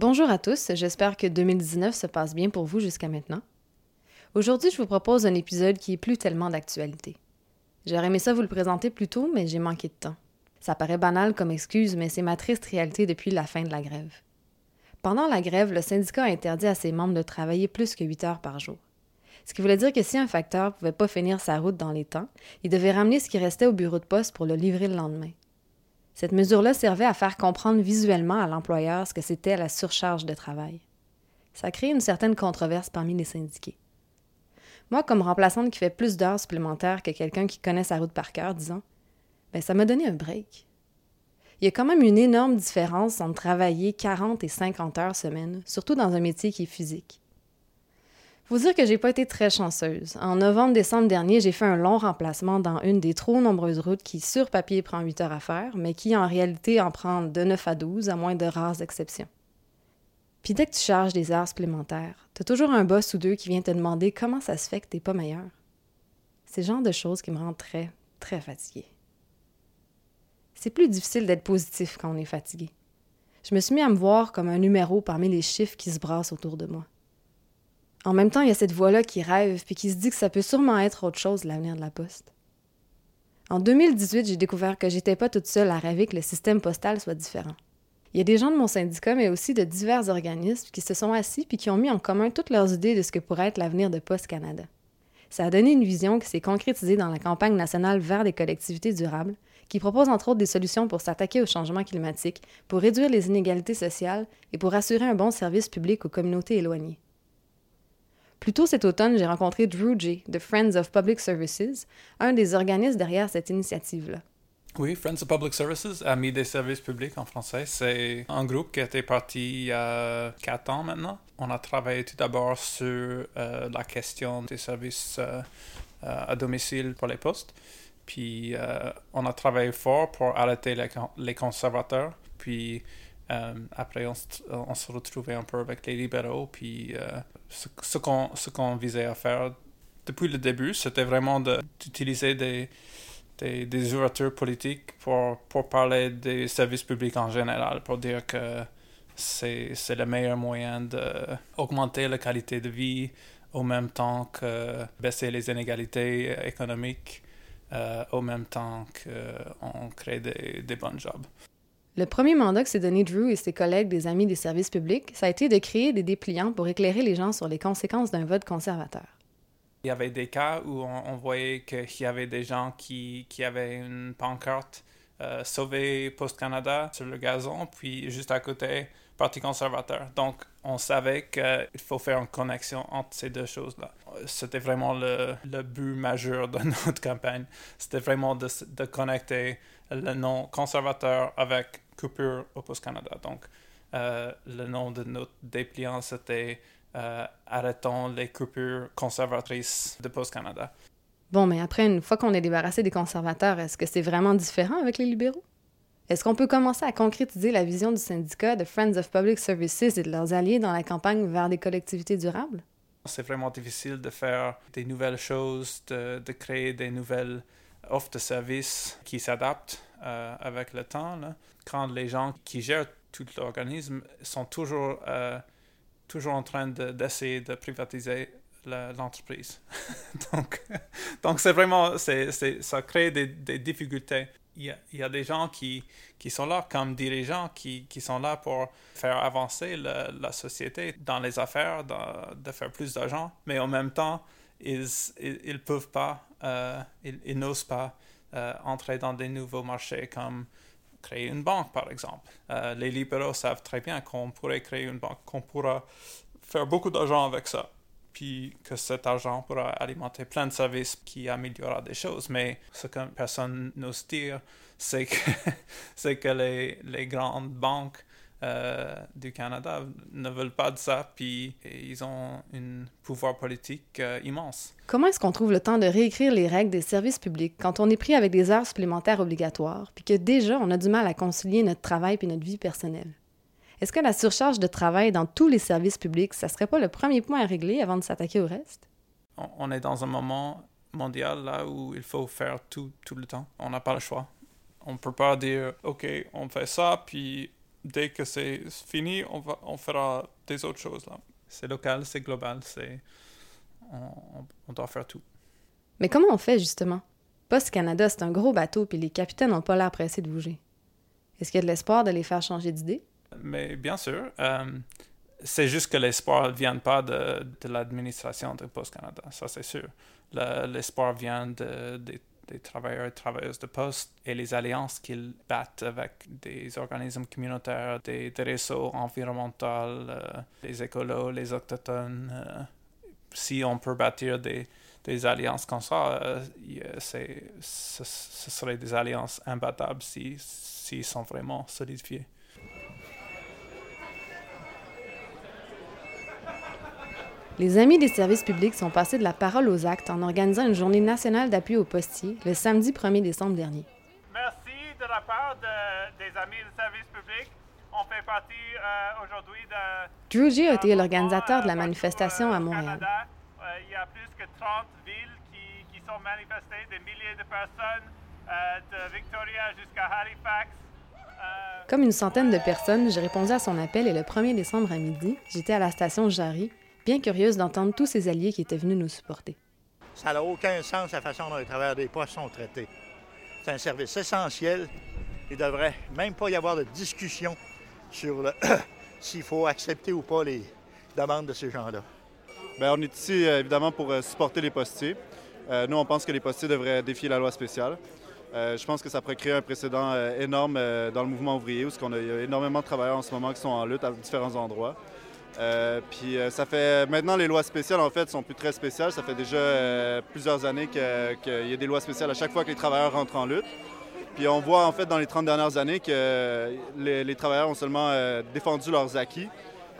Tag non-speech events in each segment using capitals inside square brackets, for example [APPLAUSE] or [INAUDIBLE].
Bonjour à tous, j'espère que 2019 se passe bien pour vous jusqu'à maintenant. Aujourd'hui, je vous propose un épisode qui est plus tellement d'actualité. J'aurais aimé ça vous le présenter plus tôt, mais j'ai manqué de temps. Ça paraît banal comme excuse, mais c'est ma triste réalité depuis la fin de la grève. Pendant la grève, le syndicat a interdit à ses membres de travailler plus que 8 heures par jour. Ce qui voulait dire que si un facteur pouvait pas finir sa route dans les temps, il devait ramener ce qui restait au bureau de poste pour le livrer le lendemain. Cette mesure-là servait à faire comprendre visuellement à l'employeur ce que c'était la surcharge de travail. Ça crée une certaine controverse parmi les syndiqués. Moi, comme remplaçante qui fait plus d'heures supplémentaires que quelqu'un qui connaît sa route par cœur, disons, ben ça m'a donné un break. Il y a quand même une énorme différence entre travailler 40 et 50 heures semaine, surtout dans un métier qui est physique. Dire que j'ai pas été très chanceuse. En novembre-décembre dernier, j'ai fait un long remplacement dans une des trop nombreuses routes qui, sur papier, prend 8 heures à faire, mais qui, en réalité, en prend de 9 à 12, à moins de rares exceptions. Puis dès que tu charges des heures supplémentaires, t'as toujours un boss ou deux qui vient te demander comment ça se fait que t'es pas meilleur. C'est le genre de choses qui me rendent très, très fatiguée. C'est plus difficile d'être positif quand on est fatigué. Je me suis mis à me voir comme un numéro parmi les chiffres qui se brassent autour de moi. En même temps, il y a cette voix-là qui rêve puis qui se dit que ça peut sûrement être autre chose l'avenir de la poste. En 2018, j'ai découvert que j'étais pas toute seule à rêver que le système postal soit différent. Il y a des gens de mon syndicat, mais aussi de divers organismes qui se sont assis puis qui ont mis en commun toutes leurs idées de ce que pourrait être l'avenir de Poste Canada. Ça a donné une vision qui s'est concrétisée dans la campagne nationale vers des collectivités durables, qui propose entre autres des solutions pour s'attaquer au changement climatique, pour réduire les inégalités sociales et pour assurer un bon service public aux communautés éloignées. Plus tôt cet automne, j'ai rencontré Drew J. de Friends of Public Services, un des organismes derrière cette initiative-là. Oui, Friends of Public Services, Amis des services publics en français, c'est un groupe qui été parti il y a quatre ans maintenant. On a travaillé tout d'abord sur euh, la question des services euh, euh, à domicile pour les postes. Puis on a travaillé fort pour arrêter les, conservateurs. Puis après, on, se retrouvait un peu avec les libéraux. Puis ce, ce qu'on visait à faire depuis le début, c'était vraiment d'utiliser des, des, ouvertures politiques pour, pour parler des services publics en général, pour dire que c'est le meilleur moyen d'augmenter la qualité de vie au même temps que baisser les inégalités économiques, euh, au même temps qu'on crée des, des bons jobs. Le premier mandat que s'est donné Drew et ses collègues des Amis des services publics, ça a été de créer des dépliants pour éclairer les gens sur les conséquences d'un vote conservateur. Il y avait des cas où on, voyait qu'il y avait des gens qui, avaient une pancarte euh, Sauver Post-Canada sur le gazon, puis juste à côté, Parti conservateur. Donc, on savait qu'il faut faire une connexion entre ces deux choses-là. C'était vraiment le, but majeur de [LAUGHS] notre campagne. C'était vraiment de connecter le nom conservateur avec coupure au Post Canada. Donc, euh, le nom de notre dépliant, c'était euh, Arrêtons les coupures conservatrices de Post Canada. Bon, mais après, une fois qu'on est débarrassé des conservateurs, est-ce que c'est vraiment différent avec les libéraux? Est-ce qu'on peut commencer à concrétiser la vision du syndicat de Friends of Public Services et de leurs alliés dans la campagne vers des collectivités durables? C'est vraiment difficile de faire des nouvelles choses, de, de créer des nouvelles offre de services qui s'adaptent euh, avec le temps. Quand les gens qui gèrent tout l'organisme sont toujours, euh, toujours en train d'essayer de, privatiser l'entreprise. [LAUGHS] donc, donc c'est vraiment, c'est, ça crée des, difficultés. Il y, a, il y, a, des gens qui, qui sont là comme dirigeants, qui, qui sont là pour faire avancer la société dans les affaires, de faire plus d'argent, mais en même temps, ils peuvent pas, euh, ils, n'osent pas euh, entrer dans des nouveaux marchés comme créer une banque, par exemple. Euh, les libéraux savent très bien qu'on pourrait créer une banque, qu'on pourra faire beaucoup d'argent avec ça, puis que cet argent pourra alimenter plein de services qui améliorera des choses. Mais ce que personne n'ose dire, c'est que, [LAUGHS] c'est que les, les grandes banques euh, du Canada ne veulent pas de ça, puis ils ont un pouvoir politique euh, immense. Comment est-ce qu'on trouve le temps de réécrire les règles des services publics quand on est pris avec des heures supplémentaires obligatoires, puis que déjà on a du mal à concilier notre travail et notre vie personnelle? Est-ce que la surcharge de travail dans tous les services publics, ça serait pas le premier point à régler avant de s'attaquer au reste? On est dans un moment mondial là où il faut faire tout tout le temps. On n'a pas le choix. On ne peut pas dire, OK, on fait ça, puis dès que c'est fini, on, va, on fera des autres choses là. C'est local, c'est global, c'est on, on, doit faire tout. Mais comment on fait justement? Post Canada, c'est un gros bateau, puis les capitaines n'ont pas l'air pressés de bouger. Est-ce qu'il y a de l'espoir de les faire changer d'idée? Mais bien sûr. Euh, c'est juste que l'espoir ne vient pas de, de l'administration de Post Canada, ça c'est sûr. L'espoir vient de, des travailleurs et travailleuses de poste et les alliances qu'ils battent avec des organismes communautaires, des, réseaux environnementaux, euh, les écolos, les autochtones. Euh, si on peut bâtir des, alliances comme ça, euh, c'est, ce, ce seraient des alliances imbattables s'ils si, sont vraiment solidifiés. Les Amis des services publics sont passés de la parole aux actes en organisant une journée nationale d'appui aux postiers le samedi 1er décembre dernier. Merci de la part des Amis des services publics. On fait partie euh, aujourd'hui de... Drew G. a été l'organisateur de la manifestation à Montréal. Euh, il y a plus que 30 villes qui, qui sont manifestées, des milliers de personnes euh, de Victoria jusqu'à Halifax. Comme une centaine de personnes, j'ai répondu à son appel et le 1er décembre à midi, j'étais à la station Jarry bien curieuse d'entendre tous ces alliés qui étaient venus nous supporter. Ça n'a aucun sens la façon dont les travailleurs des postes sont traités. C'est un service essentiel. Il ne devrait même pas y avoir de discussion sur [COUGHS] s'il faut accepter ou pas les demandes de ces gens-là. Bien, on est ici euh, évidemment pour euh, supporter les postiers. Euh, nous, on pense que les postiers devraient défier la loi spéciale. je pense que ça pourrait créer un précédent énorme dans le mouvement ouvrier, où il y a énormément de travailleurs en ce moment qui sont en lutte à différents endroits. Euh, puis euh, ça fait maintenant les lois spéciales en fait sont plus très spéciales. Ça fait déjà euh, plusieurs années qu'il y a des lois spéciales à chaque fois que les travailleurs rentrent en lutte. Puis on voit en fait dans les 30 dernières années que les, travailleurs ont seulement défendu leurs acquis.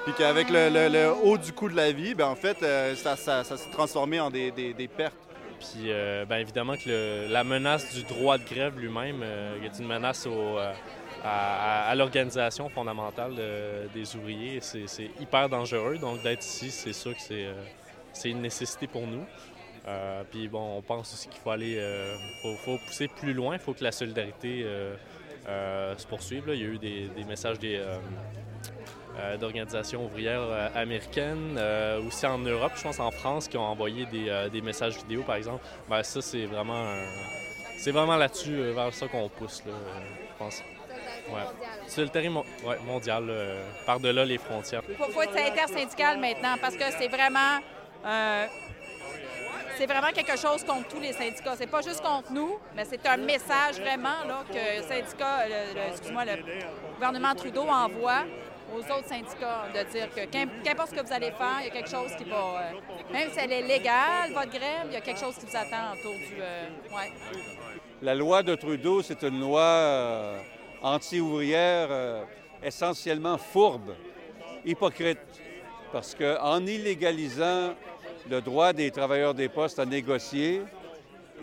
Puis qu'avec le, haut du coût de la vie, ben, en fait, ça, s'est transformé en des, pertes. Puis bien évidemment que la menace du droit de grève lui-même est une menace au, à, l'organisation fondamentale des ouvriers. C'est hyper dangereux. Donc, d'être ici, c'est sûr que c'est euh, une nécessité pour nous. Euh, puis bon, on pense aussi qu'il faut aller, euh, faut, pousser plus loin. Il faut que la solidarité se poursuive. Il y a eu des, messages des, d'organisations ouvrières américaines, aussi en Europe, je pense en France, qui ont envoyé des, messages vidéo, par exemple. Ben, ça, c'est vraiment, c'est vraiment là-dessus, vers ça qu'on pousse, je pense. C'est le terrain mondial, par-delà les frontières. Il faut, être intersyndical maintenant parce que c'est vraiment. Euh, c'est vraiment quelque chose contre tous les syndicats. C'est pas juste contre nous, mais c'est un message vraiment là, que le syndicat, excuse-moi, le gouvernement Trudeau envoie aux autres syndicats de dire que qu'importe ce que vous allez faire, il y a quelque chose qui va. Euh, même si elle est légale, votre grève, il y a quelque chose qui vous attend autour du. Euh, La loi de Trudeau, c'est une loi anti-ouvrière euh, essentiellement fourbe, hypocrite, parce qu'en illégalisant le droit des travailleurs des postes à négocier,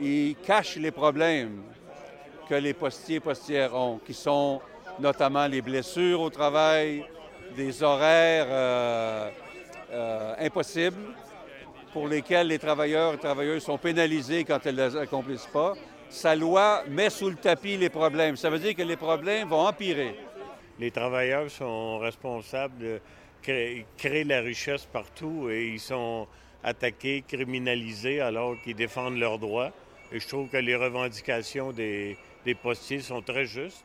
il cache les problèmes que les postiers et postières ont, qui sont notamment les blessures au travail, des horaires euh, euh, impossibles pour lesquels les travailleurs et travailleuses sont pénalisés quand elles ne les accomplissent pas sa loi met sous le tapis les problèmes. Ça veut dire que les problèmes vont empirer. Les travailleurs sont responsables de créer, la richesse partout et ils sont attaqués, criminalisés alors qu'ils défendent leurs droits. Et je trouve que les revendications des, postiers sont très justes,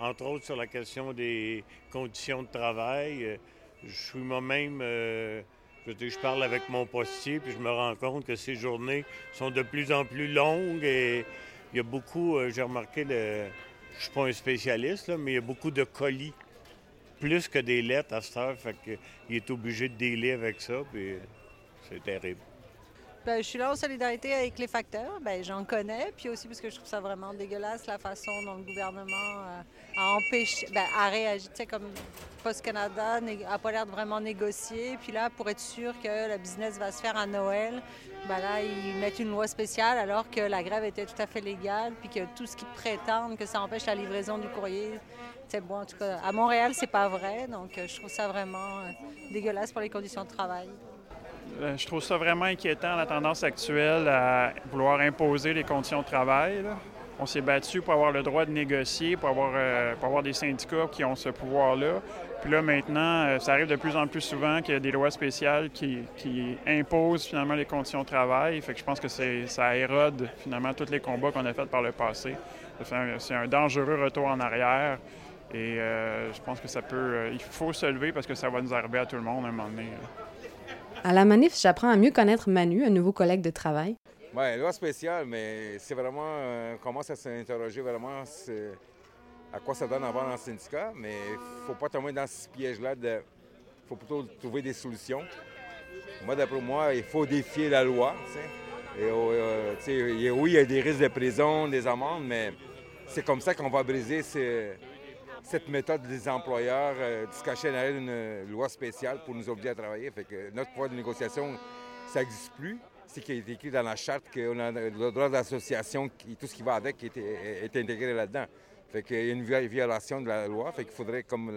entre autres sur la question des conditions de travail. Je suis moi-même... Euh, je, parle avec mon postier, puis je me rends compte que ces journées sont de plus en plus longues et il y a beaucoup, euh, j'ai remarqué, le, je suis pas un spécialiste, mais il y a beaucoup de colis, plus que des lettres à cette heure. Fait qu'il est obligé de délai avec ça, puis c'est terrible. Ben, je suis là en solidarité avec les facteurs. Ben, j'en connais. Puis aussi parce que je trouve ça vraiment dégueulasse la façon dont le gouvernement a empêché, ben, a réagi. Tu sais, comme Post Canada n'a pas l'air de vraiment négocier. Puis là, pour être sûr que le business va se faire à Noël, ben là, ils mettent une loi spéciale alors que la grève était tout à fait légale. Puis que tout ce qu'ils prétendent que ça empêche la livraison du courrier, c'est bon. En tout cas, à Montréal, c'est pas vrai. Donc, euh, je trouve ça vraiment euh, dégueulasse pour les conditions de travail. Euh, je trouve ça vraiment inquiétant, la tendance actuelle à vouloir imposer les conditions de travail. On s'est battu pour avoir le droit de négocier, pour avoir, euh, pour avoir des syndicats qui ont ce pouvoir-là. Puis là, maintenant, euh, ça arrive de plus en plus souvent qu'il y a des lois spéciales qui, qui, imposent finalement les conditions de travail. Fait que je pense que ça érode finalement tous les combats qu'on a faits par le passé. C'est un, dangereux retour en arrière. Et euh, je pense que ça peut. il faut se lever parce que ça va nous arriver à tout le monde à un moment donné. À la manif, j'apprends à mieux connaître Manu, un nouveau collègue de travail. Oui, loi spéciale, mais c'est vraiment. on commence à s'interroger vraiment à quoi ça donne avant dans syndicat, mais il ne faut pas tomber dans ce piège-là. Il faut plutôt trouver des solutions. Moi, d'après moi, il faut défier la loi. Et, euh, oui, il y a des risques de prison, des amendes, mais c'est comme ça qu'on va briser cette méthode des employeurs euh, de se cacher derrière une loi spéciale pour nous obliger à travailler. Fait que notre pouvoir de négociation, ça n'existe plus. C'est qui est écrit dans la charte qu'on a le droit d'association, tout ce qui va avec est, est intégré là-dedans. Fait qu'il y a une violation de la loi. Fait qu'il faudrait comme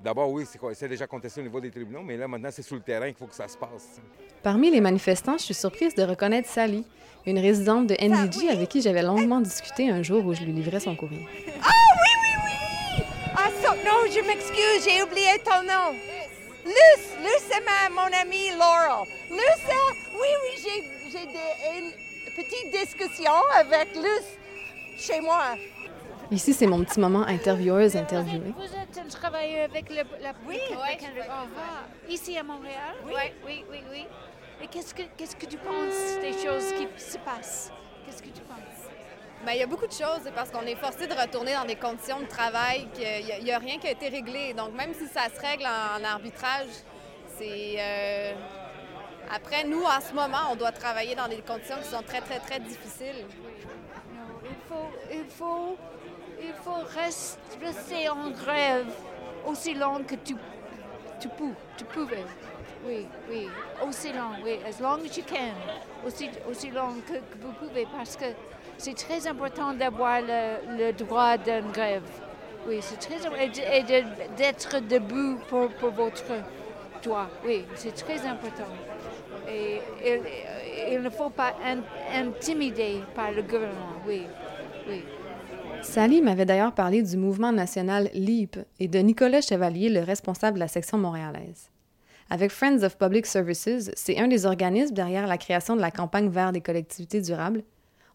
D'abord, oui, c'est déjà contesté au niveau des tribunaux, mais là, maintenant, c'est sur le terrain qu'il faut que ça se passe. Parmi les manifestants, je suis surprise de reconnaître Sally, une résidente de NDG avec qui j'avais longuement discuté un jour où je lui livrais son courrier. Ah oui, oui, oui! Ah, non, je m'excuse, j'ai oublié ton nom. Luce, Luce, c'est mon amie Laurel. Luce, oui, oui, j'ai une petite discussion avec Luce chez moi. Ici, c'est mon petit moment intervieweuse interviewée. Vous êtes un travailleur avec le, la oui, Ici à Montréal? Oui, oui, oui, oui. Et qu'est-ce que, qu'est-ce que tu penses des choses qui se passent? Qu'est-ce que tu penses? Bien, il y a beaucoup de choses parce qu'on est forcé de retourner dans des conditions de travail qu'il n'y a, rien qui a été réglé. Donc, même si ça se règle en, arbitrage, c'est. Euh, après, nous, en ce moment, on doit travailler dans des conditions qui sont très, très, très difficiles. il faut, il faut il faut rester en grève aussi long que tu, tu peux, tu pouvais. Oui, oui, aussi long, oui, as long as you can, aussi, aussi long que, vous pouvez, parce que c'est très important d'avoir le, droit d'une grève. Oui, c'est très important, et d'être debout pour, votre droit. Oui, c'est très important. Et il ne faut pas intimider par le gouvernement, oui, oui. Sally m'avait d'ailleurs parlé du mouvement national LEAP et de Nicolas Chevalier, le responsable de la section montréalaise. Avec Friends of Public Services, c'est un des organismes derrière la création de la campagne vers des collectivités durables.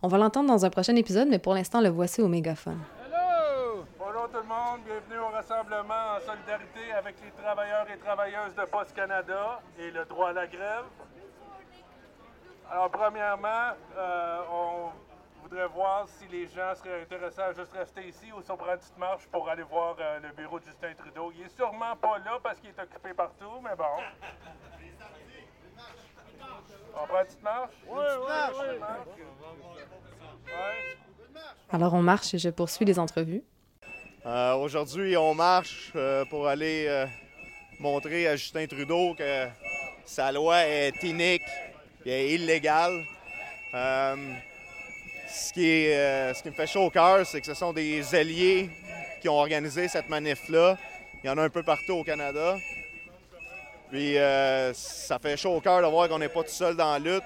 On va l'entendre dans un prochain épisode, mais pour l'instant, le voici au mégaphone. Hello! Bonjour tout le monde, bienvenue au rassemblement en solidarité avec les travailleurs et travailleuses de Post Canada et le droit à la grève. Alors, premièrement, euh, on voudrais voir si les gens seraient intéressés à juste rester ici ou si on prend une petite marche pour aller voir euh, le bureau de Justin Trudeau. Il est sûrement pas là parce qu'il est occupé partout, mais bon. On prend une petite marche? Oui, oui, oui. Alors on marche et je poursuis les entrevues. Euh, aujourd'hui, on marche euh, pour aller montrer à Justin Trudeau que sa loi est inique et illégale. Ce qui, euh, ce qui me fait chaud au cœur, c'est que ce sont des alliés qui ont organisé cette manif-là. Il y en a un peu partout au Canada. Puis euh, ça fait chaud au cœur de voir qu'on n'est pas tout seul dans la lutte,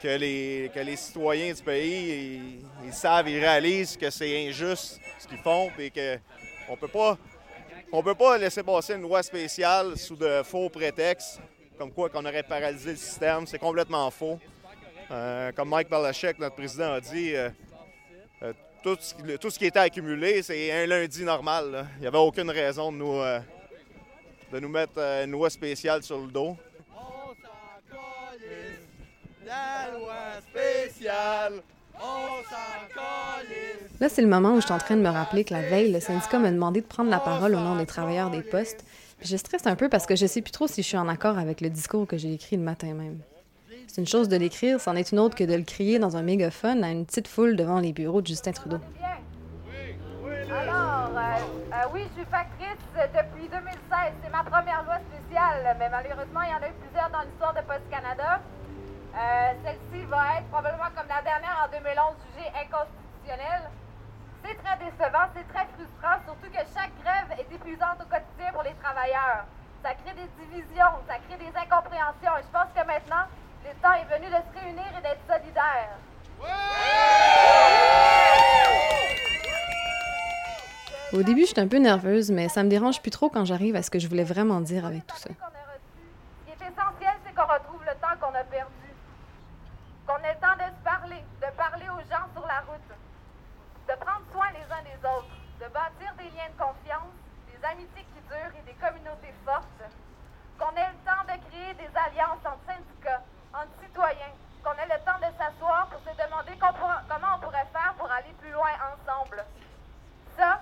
que les, que les citoyens du pays, ils, savent, ils réalisent que c'est injuste ce qu'ils font, et qu'on peut pas, on peut pas laisser passer une loi spéciale sous de faux prétextes, comme quoi qu'on aurait paralysé le système. C'est complètement faux. Euh, comme Mike Balachek, notre président, a dit, euh, tout, ce, qui était accumulé, c'est un lundi normal. Il n'y avait aucune raison de nous, de nous mettre une loi spéciale sur le dos. Là, c'est le moment où je suis en train de me rappeler que la veille, le syndicat m'a demandé de prendre la parole au nom des travailleurs des postes. Puis je stresse un peu parce que je sais plus trop si je suis en accord avec le discours que j'ai écrit le matin même. C'est une chose de l'écrire, c'en est une autre que de le crier dans un mégaphone à une petite foule devant les bureaux de Justin Trudeau. Alors, euh, euh, oui, je suis factrice depuis 2016. C'est ma première loi spéciale, mais malheureusement, il y en a eu plusieurs dans l'histoire de Post Canada. Euh, celle-ci va être probablement comme la dernière en 2011 jugée inconstitutionnelle. C'est très décevant, c'est très frustrant, surtout que chaque grève est épuisante au quotidien pour les travailleurs. Ça crée des divisions, ça crée des incompréhensions. Et je pense que maintenant, le temps est venu de se réunir et d'être solidaires. Au début, j'étais un peu nerveuse, mais ça me dérange plus trop quand j'arrive à ce que je voulais vraiment dire avec tout ça. Ce qui est essentiel, c'est qu'on retrouve le temps qu'on a perdu. Qu'on ait le temps de se parler, de parler aux gens sur la route, de prendre soin les uns des autres, de bâtir des liens de confiance, des amitiés qui durent et des communautés fortes. Qu'on ait le temps de créer des alliances entre syndicats, entre citoyens, qu'on ait le temps de s'asseoir pour se demander comment on pourrait faire pour aller plus loin ensemble. Ça,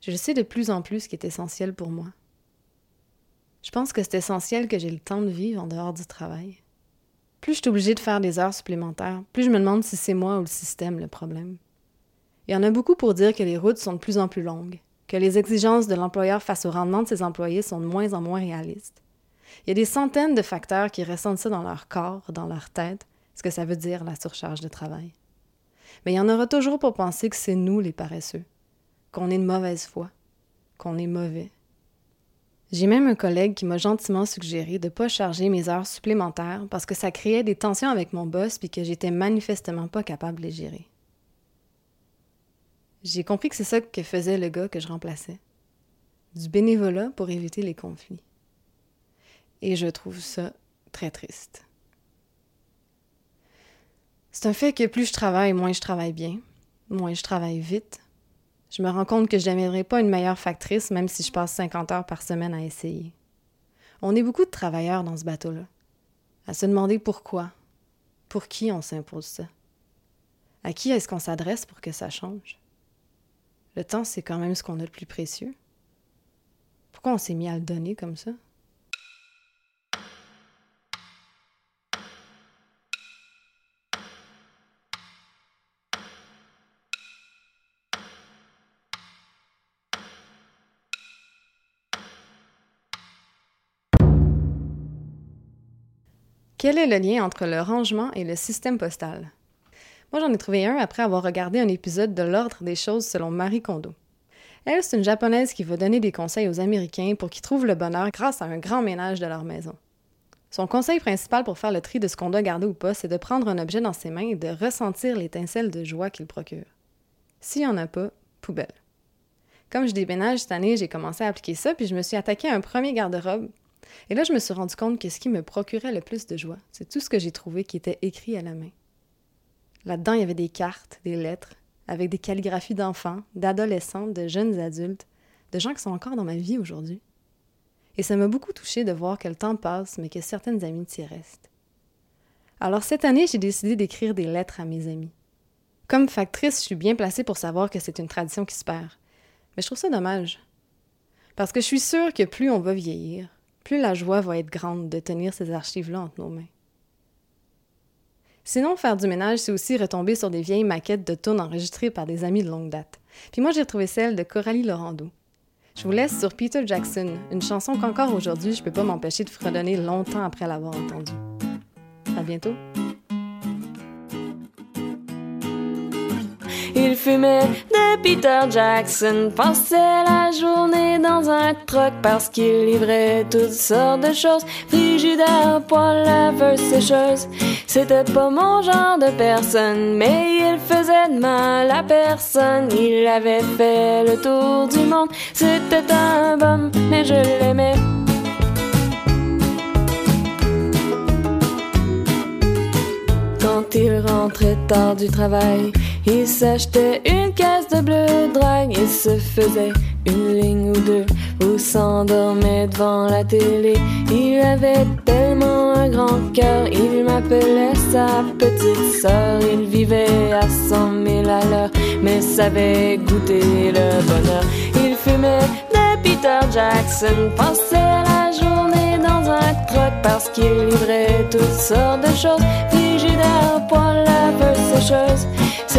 Je sais de plus en plus ce qui est essentiel pour moi. Je pense que c'est essentiel que j'ai le temps de vivre en dehors du travail. Plus je suis obligée de faire des heures supplémentaires, plus je me demande si c'est moi ou le système le problème. Il y en a beaucoup pour dire que les routes sont de plus en plus longues, que les exigences de l'employeur face au rendement de ses employés sont de moins en moins réalistes. Il y a des centaines de facteurs qui ressentent ça dans leur corps, dans leur tête, ce que ça veut dire la surcharge de travail. Mais il y en aura toujours pour penser que c'est nous les paresseux, qu'on est de mauvaise foi, qu'on est mauvais. J'ai même un collègue qui m'a gentiment suggéré de ne pas charger mes heures supplémentaires parce que ça créait des tensions avec mon boss puis que j'étais manifestement pas capable de les gérer. J'ai compris que c'est ça que faisait le gars que je remplaçais. Du bénévolat pour éviter les conflits. Et je trouve ça très triste. C'est un fait que plus je travaille, moins je travaille bien, moins je travaille vite. Je me rends compte que je n'amènerai pas une meilleure factrice même si je passe 50 heures par semaine à essayer. On est beaucoup de travailleurs dans ce bateau-là, à se demander pourquoi, pour qui on s'impose ça? À qui est-ce qu'on s'adresse pour que ça change? Le temps, c'est quand même ce qu'on a de plus précieux. Pourquoi on s'est mis à le donner comme ça? Quel est le lien entre le rangement et le système postal? Moi, j'en ai trouvé un après avoir regardé un épisode de L'Ordre des choses selon Marie Kondo. Elle, c'est une japonaise qui va donner des conseils aux Américains pour qu'ils trouvent le bonheur grâce à un grand ménage de leur maison. Son conseil principal pour faire le tri de ce qu'on doit garder ou pas, c'est de prendre un objet dans ses mains et de ressentir l'étincelle de joie qu'il procure. S'il n'y en a pas, poubelle. Comme je déménage cette année, j'ai commencé à appliquer ça, puis je me suis attaqué à un premier garde-robe. Et là, je me suis rendu compte que ce qui me procurait le plus de joie, c'est tout ce que j'ai trouvé qui était écrit à la main. Là-dedans, il y avait des cartes, des lettres, avec des calligraphies d'enfants, d'adolescents, de jeunes adultes, de gens qui sont encore dans ma vie aujourd'hui. Et ça m'a beaucoup touché de voir que le temps passe, mais que certaines amitiés restent. Alors cette année, j'ai décidé d'écrire des lettres à mes amis. Comme factrice, je suis bien placée pour savoir que c'est une tradition qui se perd. Mais je trouve ça dommage. Parce que je suis sûre que plus on va vieillir, plus la joie va être grande de tenir ces archives-là entre nos mains. Sinon, faire du ménage, c'est aussi retomber sur des vieilles maquettes de tunes enregistrées par des amis de longue date. Puis moi, j'ai retrouvé celle de Coralie Laurando. Je vous laisse sur Peter Jackson, une chanson qu'encore aujourd'hui, je peux pas m'empêcher de fredonner longtemps après l'avoir entendue. À bientôt! Il fumait de Peter Jackson, passait la journée dans un truck parce qu'il livrait toutes sortes de choses. Frigidaire, poêle, laveuse, sécheuse. C'était pas mon genre de personne, mais il faisait de mal à personne. Il avait fait le tour du monde. C'était un bum, mais je l'aimais. Quand il rentrait tard du travail, il s'achetait une caisse de bleu drague et se faisait une ligne ou deux ou s'endormait devant la télé. Il avait tellement un grand cœur, il m'appelait sa petite sœur. Il vivait à cent mille à l'heure, mais savait goûter le bonheur. Il fumait de Peter Jackson, passait la journée dans un truck parce qu'il livrait toutes sortes de choses. Frigidaire, poêle, laveuse, sécheuse.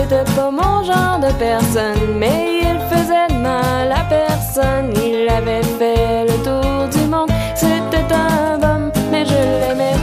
C'était pas mon genre de personne, mais il faisait mal à personne. Il avait fait le tour du monde. C'était un bum, mais je l'aimais.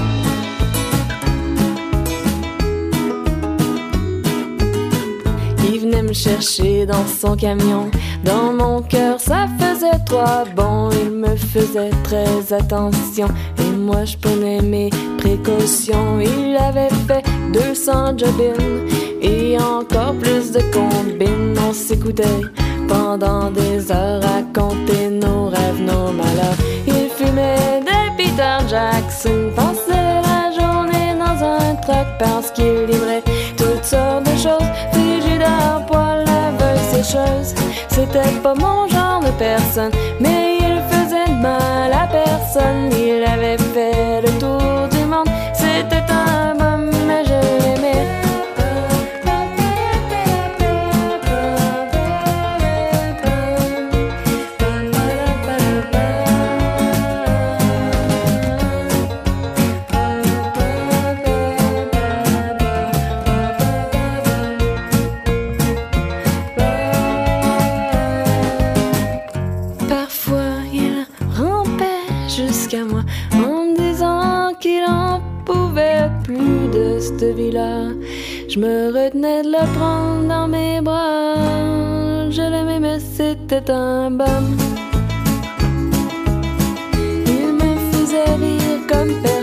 Il venait me chercher dans son camion, Dans mon cœur, ça faisait trois bon. Il me faisait très attention. Et moi, je prenais mes précautions. Il avait fait 200 jobines et encore plus de combines. On s'écoutait pendant des heures à compter nos rêves, nos malheurs. Il fumait des Peter Jackson, passait la journée dans un truck parce qu'il livrait toutes sortes de choses. Frigidaire, poêle, laveuse, sécheuse. C'était pas mon genre de personne, mais Je me retenais de le prendre dans mes bras. Je l'aimais, mais c'était un bum. Il me faisait rire comme personne.